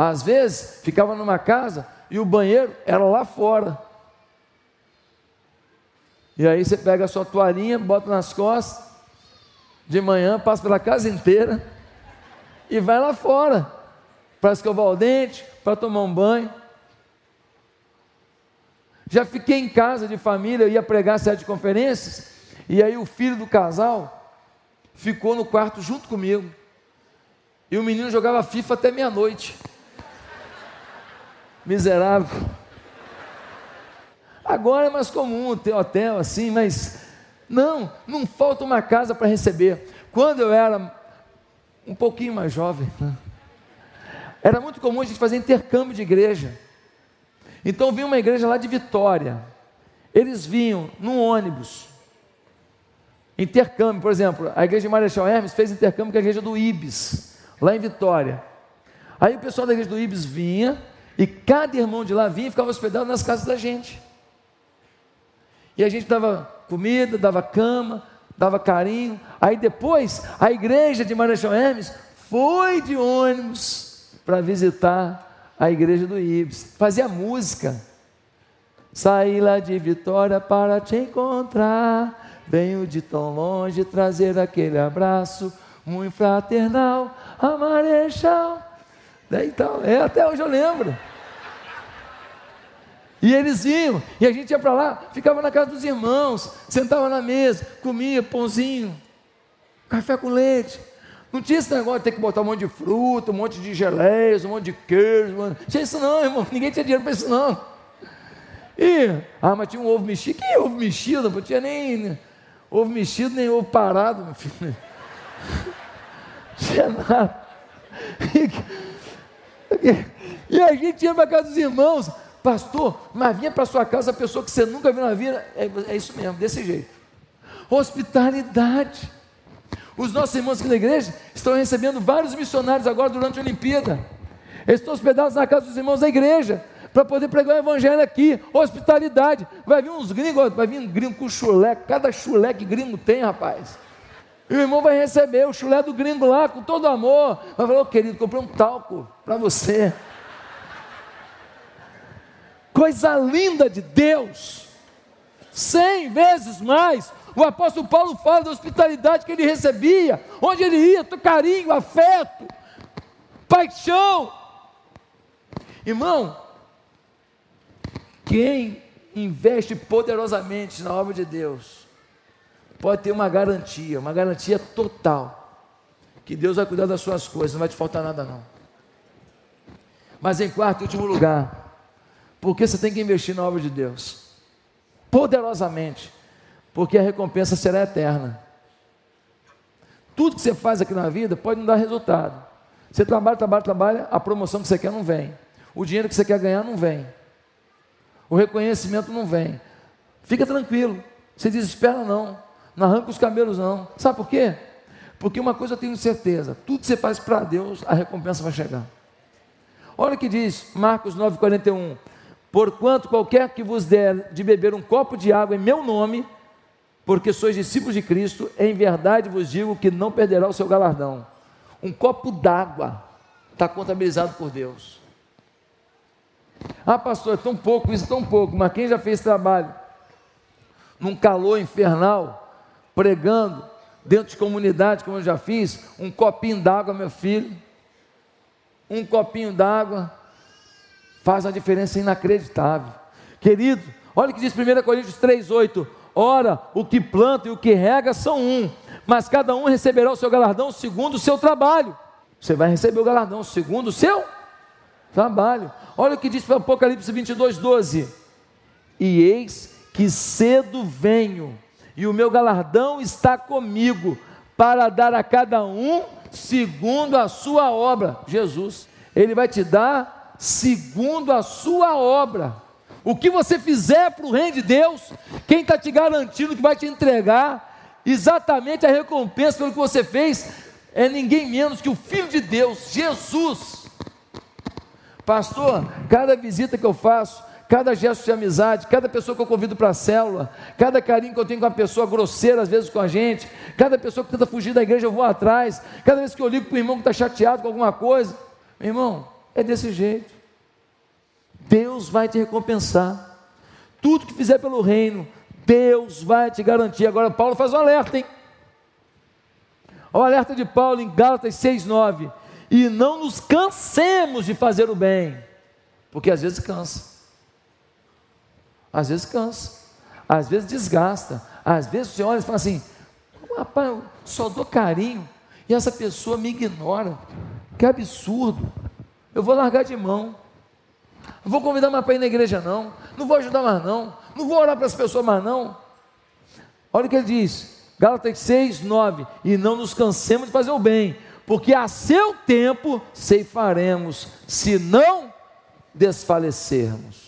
Às vezes ficava numa casa e o banheiro era lá fora. E aí você pega a sua toalhinha, bota nas costas, de manhã, passa pela casa inteira e vai lá fora para escovar o dente, para tomar um banho. Já fiquei em casa de família, ia pregar sete conferências, e aí o filho do casal ficou no quarto junto comigo. E o menino jogava FIFA até meia-noite. Miserável. Agora é mais comum ter hotel assim, mas não, não falta uma casa para receber. Quando eu era um pouquinho mais jovem, né? era muito comum a gente fazer intercâmbio de igreja. Então vinha uma igreja lá de Vitória. Eles vinham num ônibus. Intercâmbio, por exemplo, a igreja de Marechal Hermes fez intercâmbio com a igreja do Ibis, lá em Vitória. Aí o pessoal da igreja do Ibis vinha e cada irmão de lá vinha e ficava hospedado nas casas da gente. E a gente dava comida, dava cama, dava carinho. Aí depois, a igreja de Marechal Hermes foi de ônibus para visitar a igreja do Ibis. Fazia música. Saí lá de Vitória para te encontrar. Venho de tão longe trazer aquele abraço muito fraternal a Marechal. Daí, então, é, até hoje eu lembro. E eles iam, e a gente ia para lá, ficava na casa dos irmãos, sentava na mesa, comia pãozinho, café com leite. Não tinha esse negócio de ter que botar um monte de fruta, um monte de geleias, um monte de queijo. Não tinha isso não, irmão. <laughs> Ninguém tinha dinheiro para isso não. E, ah, mas tinha um ovo mexido. Que ovo mexido? Não tinha nem ovo mexido, nem ovo parado, meu filho. <laughs> Não tinha nada. <laughs> E, e a gente ia para casa dos irmãos. Pastor, mas vinha para sua casa a pessoa que você nunca viu na vida. É, é isso mesmo, desse jeito. Hospitalidade. Os nossos irmãos aqui na igreja estão recebendo vários missionários agora durante a Olimpíada. Eles estão hospedados na casa dos irmãos da igreja para poder pregar o evangelho aqui. Hospitalidade. Vai vir uns gringos, vai vir um gringo com chulé. Cada chulé que gringo tem, rapaz. E o irmão vai receber o chulé do gringo lá com todo amor. Vai falar, oh, querido, comprei um talco para você coisa linda de Deus. Cem vezes mais. O apóstolo Paulo fala da hospitalidade que ele recebia, onde ele ia, carinho, afeto, paixão. Irmão, quem investe poderosamente na obra de Deus, pode ter uma garantia, uma garantia total, que Deus vai cuidar das suas coisas, não vai te faltar nada não. Mas em quarto e último lugar, porque você tem que investir na obra de Deus, poderosamente, porque a recompensa será eterna. Tudo que você faz aqui na vida pode não dar resultado. Você trabalha, trabalha, trabalha, a promoção que você quer não vem, o dinheiro que você quer ganhar não vem, o reconhecimento não vem. Fica tranquilo, você desespera não, não arranca os cabelos não. Sabe por quê? Porque uma coisa eu tenho certeza: tudo que você faz para Deus, a recompensa vai chegar. Olha o que diz Marcos 9,41. Porquanto qualquer que vos der de beber um copo de água em meu nome, porque sois discípulos de Cristo, em verdade vos digo que não perderá o seu galardão. Um copo d'água está contabilizado por Deus. Ah, pastor, é tão pouco, isso é tão pouco, mas quem já fez trabalho num calor infernal, pregando dentro de comunidade, como eu já fiz, um copinho d'água, meu filho, um copinho d'água, faz uma diferença inacreditável. Querido, olha o que diz 1 Coríntios 3,8: Ora, o que planta e o que rega são um, mas cada um receberá o seu galardão segundo o seu trabalho. Você vai receber o galardão segundo o seu trabalho. Olha o que diz Apocalipse 22, 12: E eis que cedo venho, e o meu galardão está comigo, para dar a cada um segundo a sua obra. Jesus, Ele vai te dar segundo a sua obra. O que você fizer para o reino de Deus, quem está te garantindo que vai te entregar exatamente a recompensa pelo que você fez, é ninguém menos que o Filho de Deus, Jesus. Pastor, cada visita que eu faço, cada gesto de amizade, cada pessoa que eu convido para a célula, cada carinho que eu tenho com uma pessoa grosseira, às vezes com a gente, cada pessoa que tenta fugir da igreja, eu vou atrás, cada vez que eu ligo para o irmão que está chateado com alguma coisa, meu irmão, é desse jeito. Deus vai te recompensar. Tudo que fizer pelo reino, Deus vai te garantir. Agora, Paulo faz um alerta, hein? O alerta de Paulo em Gálatas 6,9. E não nos cansemos de fazer o bem, porque às vezes cansa. Às vezes cansa, às vezes desgasta, às vezes você olha e fala assim: rapaz, eu só dou carinho e essa pessoa me ignora. Que absurdo. Eu vou largar de mão. Não vou convidar mais para ir na igreja, não. Não vou ajudar mais, não. Não vou orar para as pessoas mais, não. Olha o que ele diz, Gálatas 6, 9. E não nos cansemos de fazer o bem, porque a seu tempo ceifaremos, se não desfalecermos.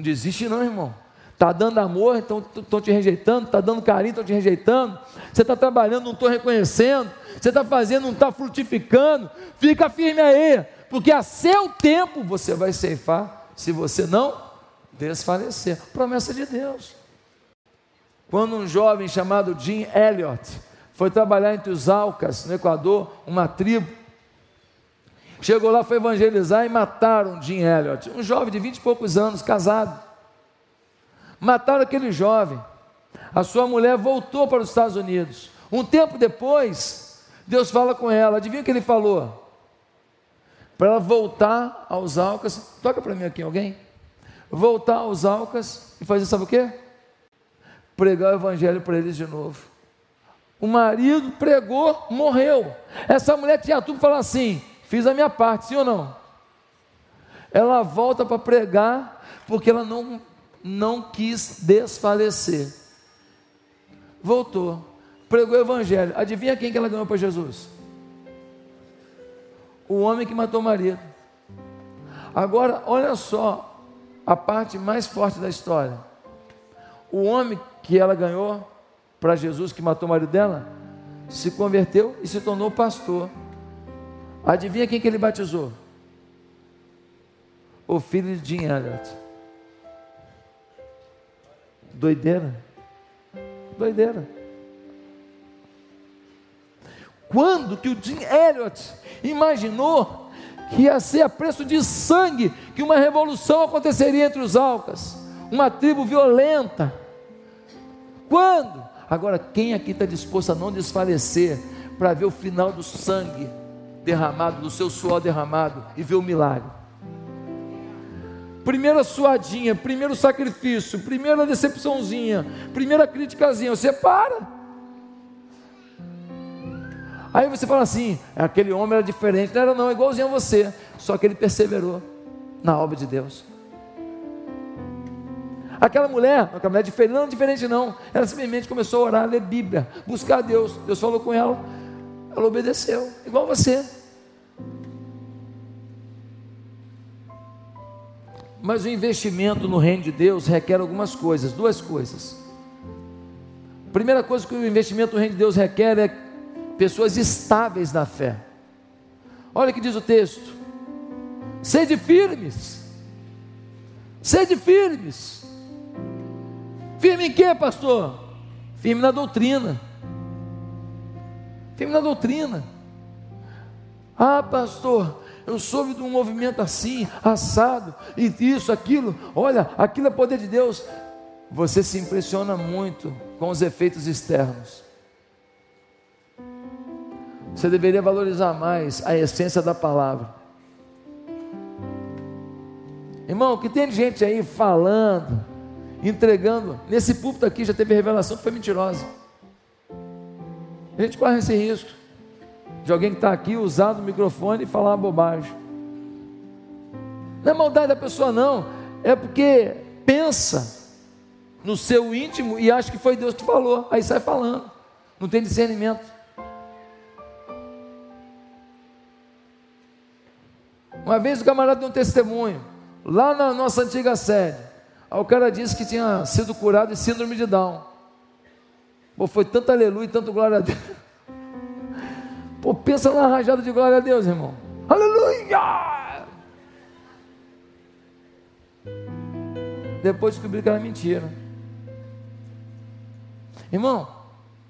Não desiste não, irmão. Está dando amor, então estão te rejeitando, está dando carinho, estão te rejeitando. Você está trabalhando, não estou reconhecendo. Você está fazendo, não está frutificando. Fica firme aí, porque a seu tempo você vai ceifar, se você não desfalecer. Promessa de Deus. Quando um jovem chamado Jim Elliot foi trabalhar entre os Alcas, no Equador, uma tribo, Chegou lá, foi evangelizar e mataram Jim Elliot, um jovem de vinte e poucos anos, casado. Mataram aquele jovem. A sua mulher voltou para os Estados Unidos. Um tempo depois, Deus fala com ela. Adivinha o que ele falou? Para ela voltar aos Alcas. Toca para mim aqui alguém. Voltar aos Alcas e fazer sabe o quê? Pregar o evangelho para eles de novo. O marido pregou, morreu. Essa mulher tinha tudo para falar assim: Fiz a minha parte, sim ou não? Ela volta para pregar porque ela não, não quis desfalecer. Voltou, pregou o evangelho. Adivinha quem que ela ganhou para Jesus? O homem que matou Maria. Agora, olha só a parte mais forte da história. O homem que ela ganhou para Jesus, que matou o marido dela, se converteu e se tornou pastor. Adivinha quem que ele batizou? O filho de Jim Elliot. Doideira. Doideira. Quando que o Jim Elliot imaginou que ia ser a preço de sangue que uma revolução aconteceria entre os Alcas? Uma tribo violenta. Quando? Agora, quem aqui está disposto a não desfalecer para ver o final do sangue derramado, do seu suor derramado e ver o milagre. Primeira suadinha, primeiro sacrifício, primeira decepçãozinha, primeira criticazinha, você para. Aí você fala assim: aquele homem era diferente, não era não, igualzinho a você, só que ele perseverou na obra de Deus. Aquela mulher, aquela mulher diferente, não diferente não, ela simplesmente começou a orar, ler Bíblia, buscar Deus. Deus falou com ela, ela obedeceu, igual você. Mas o investimento no reino de Deus requer algumas coisas, duas coisas. A primeira coisa que o investimento no reino de Deus requer é pessoas estáveis na fé. Olha o que diz o texto: sede firmes, sede firmes. Firme em quê, pastor? Firme na doutrina. Firme na doutrina. Ah, pastor, eu soube de um movimento assim, assado, e isso, aquilo. Olha, aquilo é poder de Deus. Você se impressiona muito com os efeitos externos. Você deveria valorizar mais a essência da palavra. Irmão, que tem gente aí falando, entregando. Nesse púlpito aqui já teve revelação que foi mentirosa. A gente corre esse risco de alguém que está aqui usar o microfone e falar uma bobagem. Não é maldade da pessoa, não, é porque pensa no seu íntimo e acha que foi Deus que falou, aí sai falando, não tem discernimento. Uma vez o camarada deu um testemunho, lá na nossa antiga sede, o cara disse que tinha sido curado de síndrome de Down. Pô, foi tanto aleluia, tanto glória a Deus. Pô, pensa na rajada de glória a Deus, irmão. Aleluia! Depois descobri que era mentira. Irmão,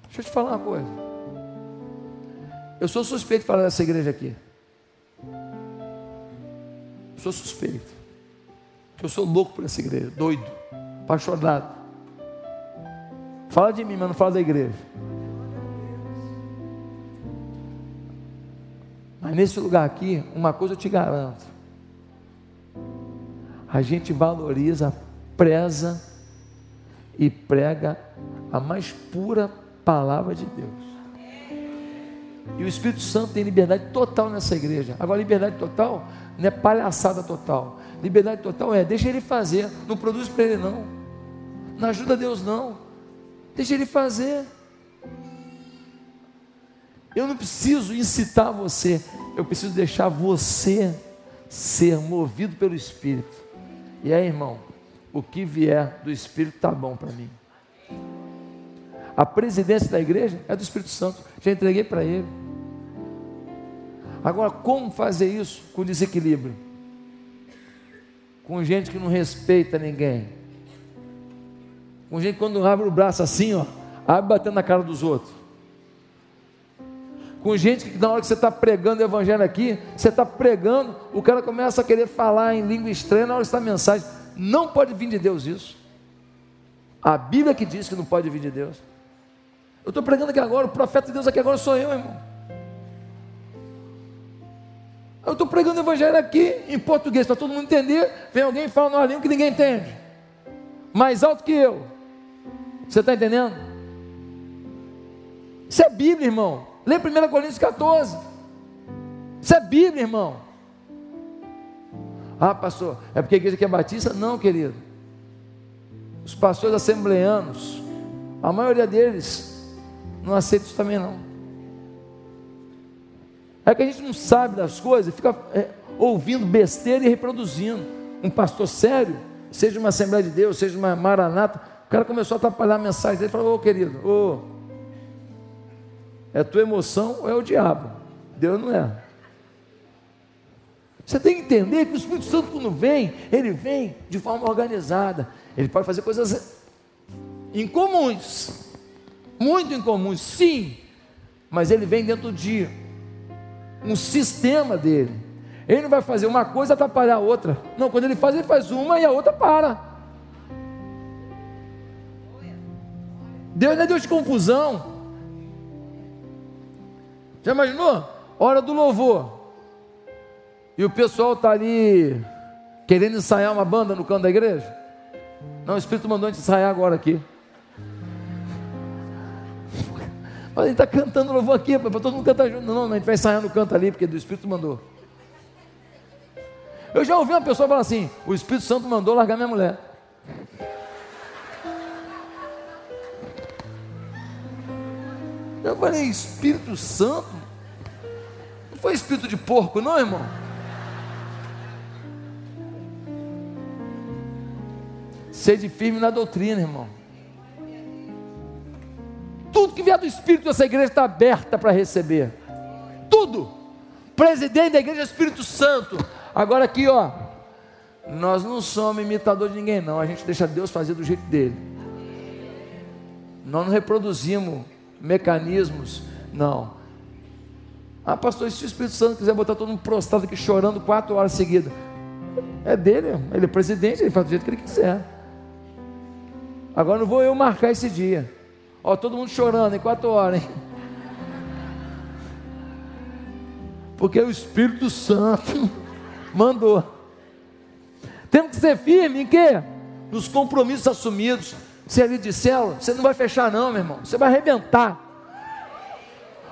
deixa eu te falar uma coisa. Eu sou suspeito de falar dessa igreja aqui. Eu sou suspeito. Eu sou louco por essa igreja, doido, apaixonado. Fala de mim, mas não fala da igreja. Mas nesse lugar aqui, uma coisa eu te garanto: a gente valoriza, preza e prega a mais pura palavra de Deus. E o Espírito Santo tem liberdade total nessa igreja. Agora, liberdade total não é palhaçada total. Liberdade total é deixa ele fazer, não produz para ele não. Não ajuda Deus não. Deixa ele fazer. Eu não preciso incitar você, eu preciso deixar você ser movido pelo Espírito. E aí, irmão, o que vier do Espírito está bom para mim. A presidência da igreja é do Espírito Santo, já entreguei para ele. Agora, como fazer isso com desequilíbrio? Com gente que não respeita ninguém com gente quando abre o braço assim, ó, abre batendo na cara dos outros. Com gente que na hora que você está pregando o evangelho aqui, você está pregando, o cara começa a querer falar em língua estranha na hora que está mensagem. Não pode vir de Deus isso. A Bíblia que diz que não pode vir de Deus. Eu estou pregando aqui agora, o profeta de Deus aqui agora sou eu, irmão. Eu estou pregando o evangelho aqui em português, para todo mundo entender. Vem alguém e fala numa língua que ninguém entende. Mais alto que eu. Você está entendendo? Isso é Bíblia, irmão. Lê 1 Coríntios 14. Isso é Bíblia, irmão. Ah, pastor, é porque a igreja aqui é batista? Não, querido. Os pastores assembleanos, a maioria deles não aceita isso também não. É que a gente não sabe das coisas, fica é, ouvindo besteira e reproduzindo. Um pastor sério, seja uma Assembleia de Deus, seja uma Maranata, o cara começou a atrapalhar a mensagem dele, falou, ô querido, ô, é tua emoção ou é o diabo? Deus não é. Você tem que entender que o Espírito Santo, quando vem, ele vem de forma organizada. Ele pode fazer coisas incomuns, muito incomuns, sim, mas ele vem dentro de um sistema dele. Ele não vai fazer uma coisa atrapalhar a outra. Não, quando ele faz, ele faz uma e a outra para. Deus não é Deus de confusão. Já imaginou? Hora do louvor. E o pessoal está ali querendo ensaiar uma banda no canto da igreja. Não, o Espírito mandou a gente ensaiar agora aqui. Mas a gente está cantando louvor aqui, para todo mundo cantar junto. Não, não, a gente vai ensaiar no canto ali, porque do Espírito mandou. Eu já ouvi uma pessoa falar assim: o Espírito Santo mandou largar minha mulher. Eu falei, Espírito Santo? Não foi espírito de porco, não, irmão? Sede firme na doutrina, irmão. Tudo que vier do Espírito dessa igreja está aberta para receber. Tudo. Presidente da igreja é Espírito Santo. Agora aqui, ó. Nós não somos imitador de ninguém, não. A gente deixa Deus fazer do jeito dele. Nós não reproduzimos mecanismos. Não. Ah, pastor, se o Espírito Santo quiser botar todo mundo prostrado aqui chorando quatro horas seguidas, é dele, ele é presidente, ele faz do jeito que ele quiser. Agora não vou eu marcar esse dia. Ó, todo mundo chorando em quatro horas, hein? Porque o Espírito Santo <laughs> mandou. Temos que ser firme em quê? Nos compromissos assumidos. Se ele de célula, você não vai fechar, não, meu irmão. Você vai arrebentar.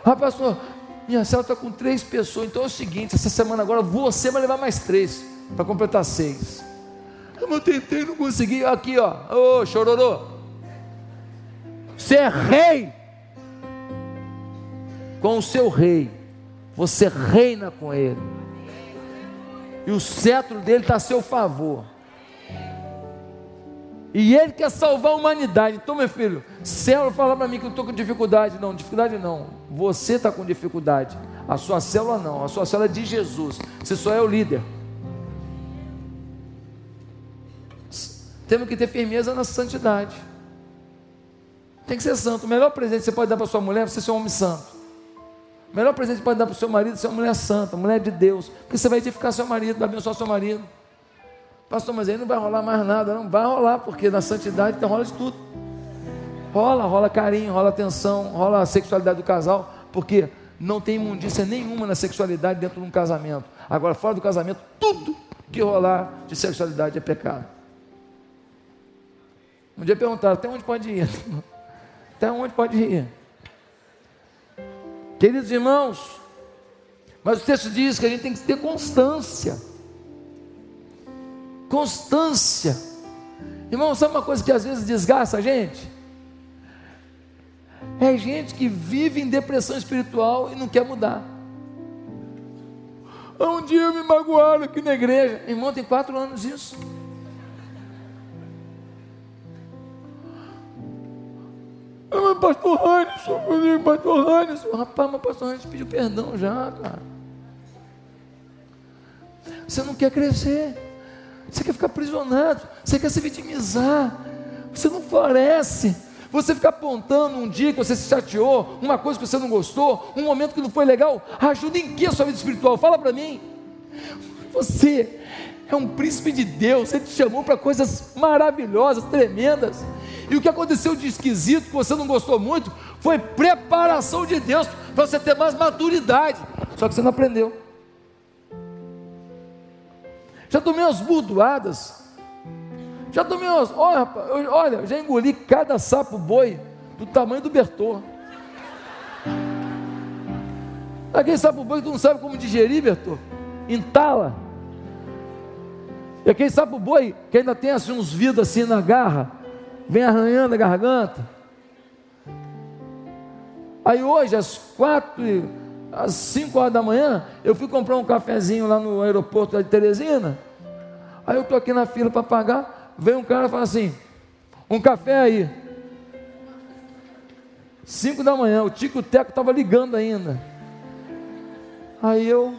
Ah, pastor, minha célula está com três pessoas. Então é o seguinte: essa semana agora você vai levar mais três para completar seis. Eu tentei, não consegui. Aqui, ó. Ô, oh, chororô. Você é rei. Com o seu rei. Você reina com ele. E o cetro dele está a seu favor. E Ele quer salvar a humanidade. Então, meu filho, célula fala para mim que eu estou com dificuldade. Não, dificuldade não. Você está com dificuldade. A sua célula não. A sua célula é de Jesus. Você só é o líder. Temos que ter firmeza na santidade. Tem que ser santo. O melhor presente que você pode dar para sua mulher é você ser um homem santo. O melhor presente que você pode dar para o seu marido é ser uma mulher santa, mulher de Deus. Porque você vai edificar seu marido, vai abençoar seu marido. Pastor, mas aí não vai rolar mais nada. Não vai rolar, porque na santidade então rola de tudo. Rola, rola carinho, rola atenção, rola a sexualidade do casal. Porque não tem imundícia nenhuma na sexualidade dentro de um casamento. Agora, fora do casamento, tudo que rolar de sexualidade é pecado. Um dia perguntaram, até onde pode ir? <laughs> Até onde pode ir? Queridos irmãos, mas o texto diz que a gente tem que ter constância. Constância. Irmão, sabe uma coisa que às vezes desgasta a gente? É gente que vive em depressão espiritual e não quer mudar. Um dia me magoaram aqui na igreja. Irmão, tem quatro anos isso. Mas pastor Hannes, pastor Hannes, rapaz, mas pastor Hannes pediu perdão já, cara. Você não quer crescer, você quer ficar aprisionado, você quer se vitimizar, você não floresce. Você fica apontando um dia que você se chateou, uma coisa que você não gostou, um momento que não foi legal, ajuda em que a sua vida espiritual? Fala para mim. Você é um príncipe de Deus, Ele te chamou para coisas maravilhosas, tremendas. E o que aconteceu de esquisito, que você não gostou muito, foi preparação de Deus para você ter mais maturidade. Só que você não aprendeu. Já tomei umas burdoadas. Já tomei umas. Olha, rapaz, eu, olha, já engoli cada sapo boi do tamanho do Bertô. Aquele sapo boi que tu não sabe como digerir, Bertô. Entala. E aquele sapo boi que ainda tem assim uns vidros assim na garra vem arranhando a garganta. Aí hoje, às quatro, às cinco horas da manhã, eu fui comprar um cafezinho lá no aeroporto de Teresina. Aí eu estou aqui na fila para pagar, vem um cara e fala assim, um café aí. Cinco da manhã, o Tico Teco estava ligando ainda. Aí eu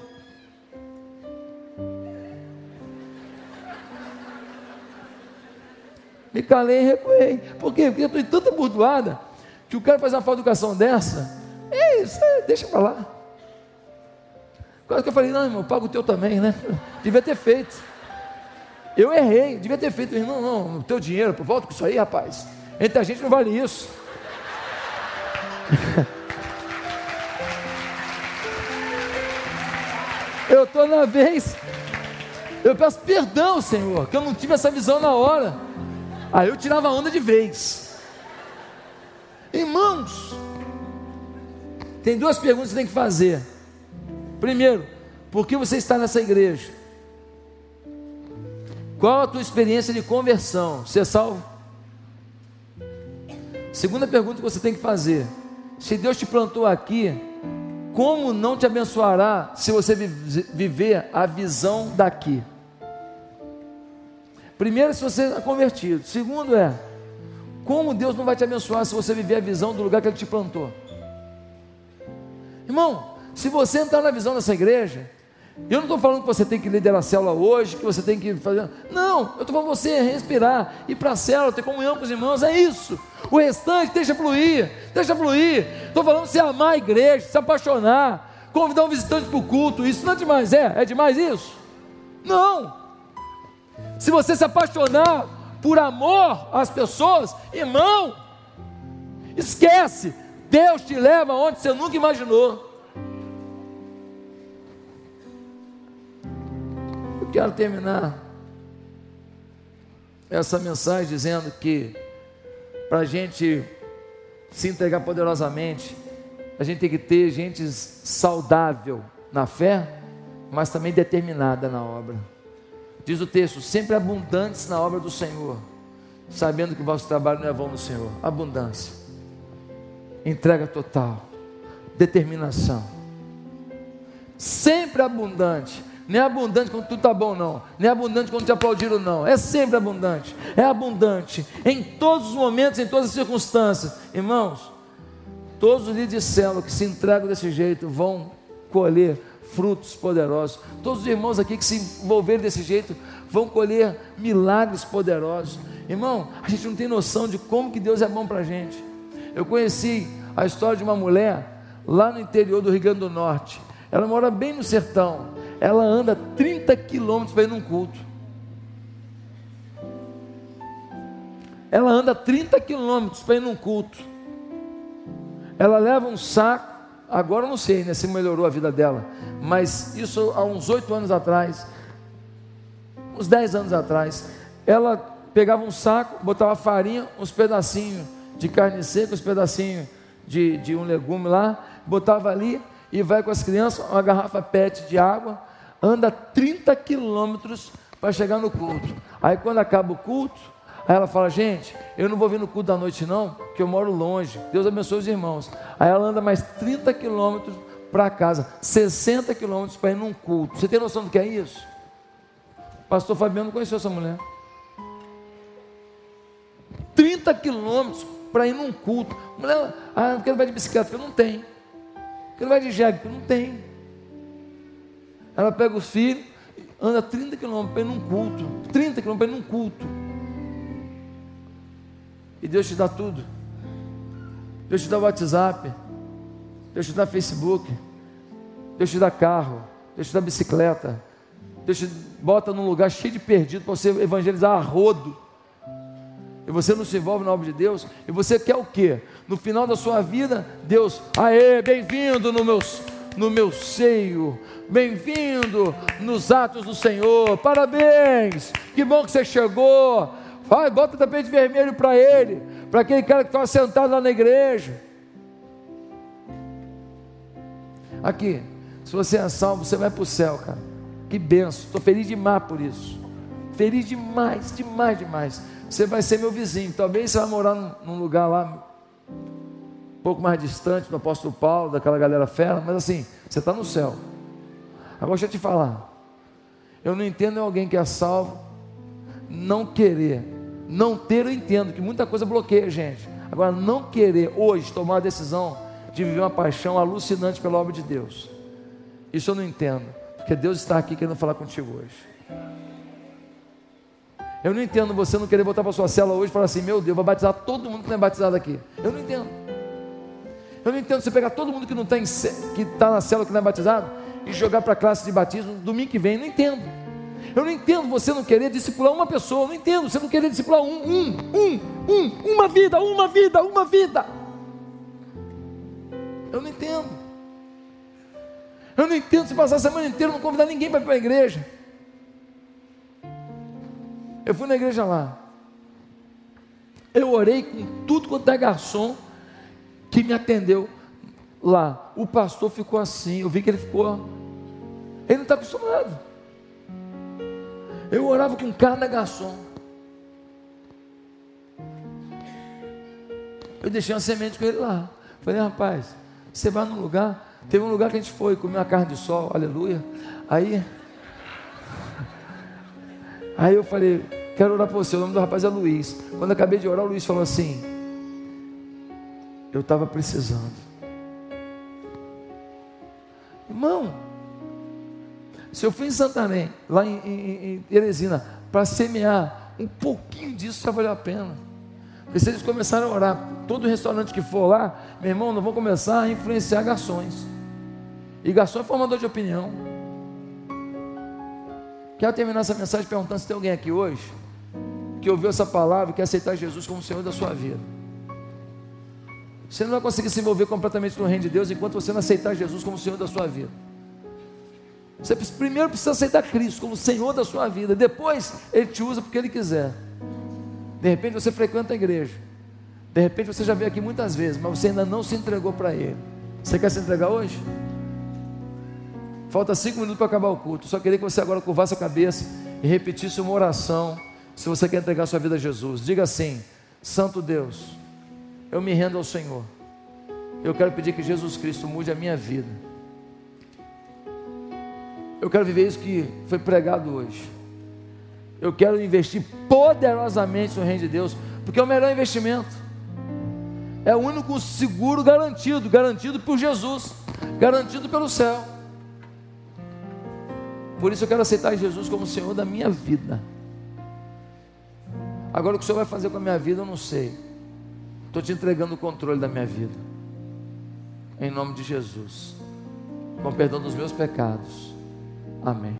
Me calei e recuei. Por quê? Porque eu estou em tanta burdoada que o cara faz uma falta educação dessa. Deixa para lá. Quase que eu falei, não, irmão, paga o teu também, né? <laughs> Devia ter feito. Eu errei, devia ter feito. Não, não, o teu dinheiro, volta com isso aí, rapaz. Entre a gente não vale isso. <laughs> eu estou na vez. Eu peço perdão, Senhor, que eu não tive essa visão na hora. Aí eu tirava a onda de vez. Irmãos, tem duas perguntas que você tem que fazer. Primeiro, por que você está nessa igreja? Qual a tua experiência de conversão? Você é salvo? Segunda pergunta que você tem que fazer: se Deus te plantou aqui, como não te abençoará se você viver a visão daqui? Primeiro, se você é convertido. Segundo é, como Deus não vai te abençoar se você viver a visão do lugar que Ele te plantou? Irmão, se você entrar na visão dessa igreja, eu não estou falando que você tem que liderar a célula hoje, que você tem que fazer. Não, eu estou falando você respirar, ir para a célula, ter comunhão com os irmãos, é isso. O restante deixa fluir, deixa fluir. Estou falando você amar a igreja, se apaixonar, convidar um visitante para o culto, isso não é demais, é? É demais isso? Não. Se você se apaixonar por amor às pessoas, irmão, esquece, Deus te leva onde você nunca imaginou. Quero terminar essa mensagem dizendo que para a gente se entregar poderosamente, a gente tem que ter gente saudável na fé, mas também determinada na obra. Diz o texto: sempre abundantes na obra do Senhor, sabendo que o vosso trabalho não é vão no Senhor. Abundância, entrega total, determinação. Sempre abundante. Não é abundante quando tudo está bom, não. Não é abundante quando te aplaudiram, não. É sempre abundante. É abundante. Em todos os momentos, em todas as circunstâncias. Irmãos, todos os líderes de que se entregam desse jeito vão colher frutos poderosos. Todos os irmãos aqui que se envolverem desse jeito vão colher milagres poderosos. Irmão, a gente não tem noção de como que Deus é bom para a gente. Eu conheci a história de uma mulher lá no interior do Rio Grande do Norte. Ela mora bem no sertão. Ela anda 30 quilômetros para ir num culto. Ela anda 30 quilômetros para ir num culto. Ela leva um saco. Agora eu não sei né, se melhorou a vida dela. Mas isso há uns oito anos atrás. Uns 10 anos atrás. Ela pegava um saco, botava farinha, uns pedacinhos de carne seca, uns pedacinhos de, de um legume lá, botava ali e vai com as crianças, uma garrafa PET de água, anda 30 quilômetros para chegar no culto. Aí quando acaba o culto, aí ela fala, gente, eu não vou vir no culto da noite não, porque eu moro longe. Deus abençoe os irmãos. Aí ela anda mais 30 quilômetros para casa, 60 quilômetros para ir num culto. Você tem noção do que é isso? Pastor Fabiano conheceu essa mulher. 30 quilômetros para ir num culto. Mulher, ah, porque ele vai de bicicleta, porque não tem. Porque ele vai de jegue, porque não tem. Ela pega os filhos, anda 30 quilômetros para num culto. 30 quilômetros para num culto. E Deus te dá tudo. Deus te dá WhatsApp. Deus te dá Facebook. Deus te dá carro. Deus te dá bicicleta. Deus te bota num lugar cheio de perdido para você evangelizar a rodo e você não se envolve na obra de Deus, e você quer o quê? No final da sua vida, Deus, aê, bem-vindo no meu, no meu seio, bem-vindo nos atos do Senhor, parabéns, que bom que você chegou, vai, bota o tapete vermelho para ele, para aquele cara que estava sentado lá na igreja. Aqui, se você é salvo, você vai para o céu, cara. Que benção, estou feliz demais por isso. Feliz demais, demais, demais. Você vai ser meu vizinho. Talvez você vai morar num, lugar lá pouco mais distante do apóstolo Paulo, daquela galera fera, mas assim, você está no céu. Agora deixa eu te falar. Eu não entendo alguém que é salvo, não querer, não ter, eu entendo que muita coisa bloqueia gente. Agora, não querer hoje tomar a decisão de viver uma paixão alucinante pela obra de Deus. Isso eu não entendo, porque Deus está aqui querendo falar contigo hoje. Eu não entendo você não querer voltar para sua cela hoje e falar assim: meu Deus, vai batizar todo mundo que não é batizado aqui. Eu não entendo. Eu não entendo você pegar todo mundo que não está que está na cela que não é batizado e jogar para a classe de batismo domingo que vem. Eu não entendo. Eu não entendo você não querer discipular uma pessoa. Eu não entendo você não querer discipular um, um, um, um, uma vida, uma vida, uma vida. Eu não entendo. Eu não entendo se passar a semana inteira não convidar ninguém para ir para a igreja. Eu fui na igreja lá. Eu orei com tudo quanto é garçom que me atendeu lá. O pastor ficou assim, eu vi que ele ficou. Ele não está acostumado. Eu orava com cada garçom. Eu deixei uma semente com ele lá. Falei, rapaz, você vai num lugar. Teve um lugar que a gente foi comer uma carne de sol, aleluia. Aí. <laughs> Aí eu falei, Quero orar por você. O nome do rapaz é Luiz. Quando acabei de orar, o Luiz falou assim: Eu estava precisando. Irmão, se eu fui em Santarém, lá em, em, em Teresina, para semear, um pouquinho disso já valeu a pena. Porque se eles começarem a orar, todo restaurante que for lá, meu irmão, não vão começar a influenciar garçons. E garçom é formador de opinião. Quero terminar essa mensagem perguntando se tem alguém aqui hoje que ouviu essa palavra e quer aceitar Jesus como Senhor da sua vida. Você não vai conseguir se envolver completamente no reino de Deus enquanto você não aceitar Jesus como Senhor da sua vida. Você primeiro precisa aceitar Cristo como Senhor da sua vida. Depois Ele te usa porque Ele quiser. De repente você frequenta a igreja. De repente você já veio aqui muitas vezes, mas você ainda não se entregou para Ele. Você quer se entregar hoje? Falta cinco minutos para acabar o culto. Só queria que você agora curvasse a cabeça e repetisse uma oração se você quer entregar sua vida a Jesus, diga assim: Santo Deus, eu me rendo ao Senhor. Eu quero pedir que Jesus Cristo mude a minha vida. Eu quero viver isso que foi pregado hoje. Eu quero investir poderosamente no reino de Deus, porque é o melhor investimento. É o único seguro garantido, garantido por Jesus, garantido pelo céu. Por isso eu quero aceitar Jesus como Senhor da minha vida. Agora o que o Senhor vai fazer com a minha vida, eu não sei. Estou te entregando o controle da minha vida. Em nome de Jesus. Com perdão dos meus pecados. Amém.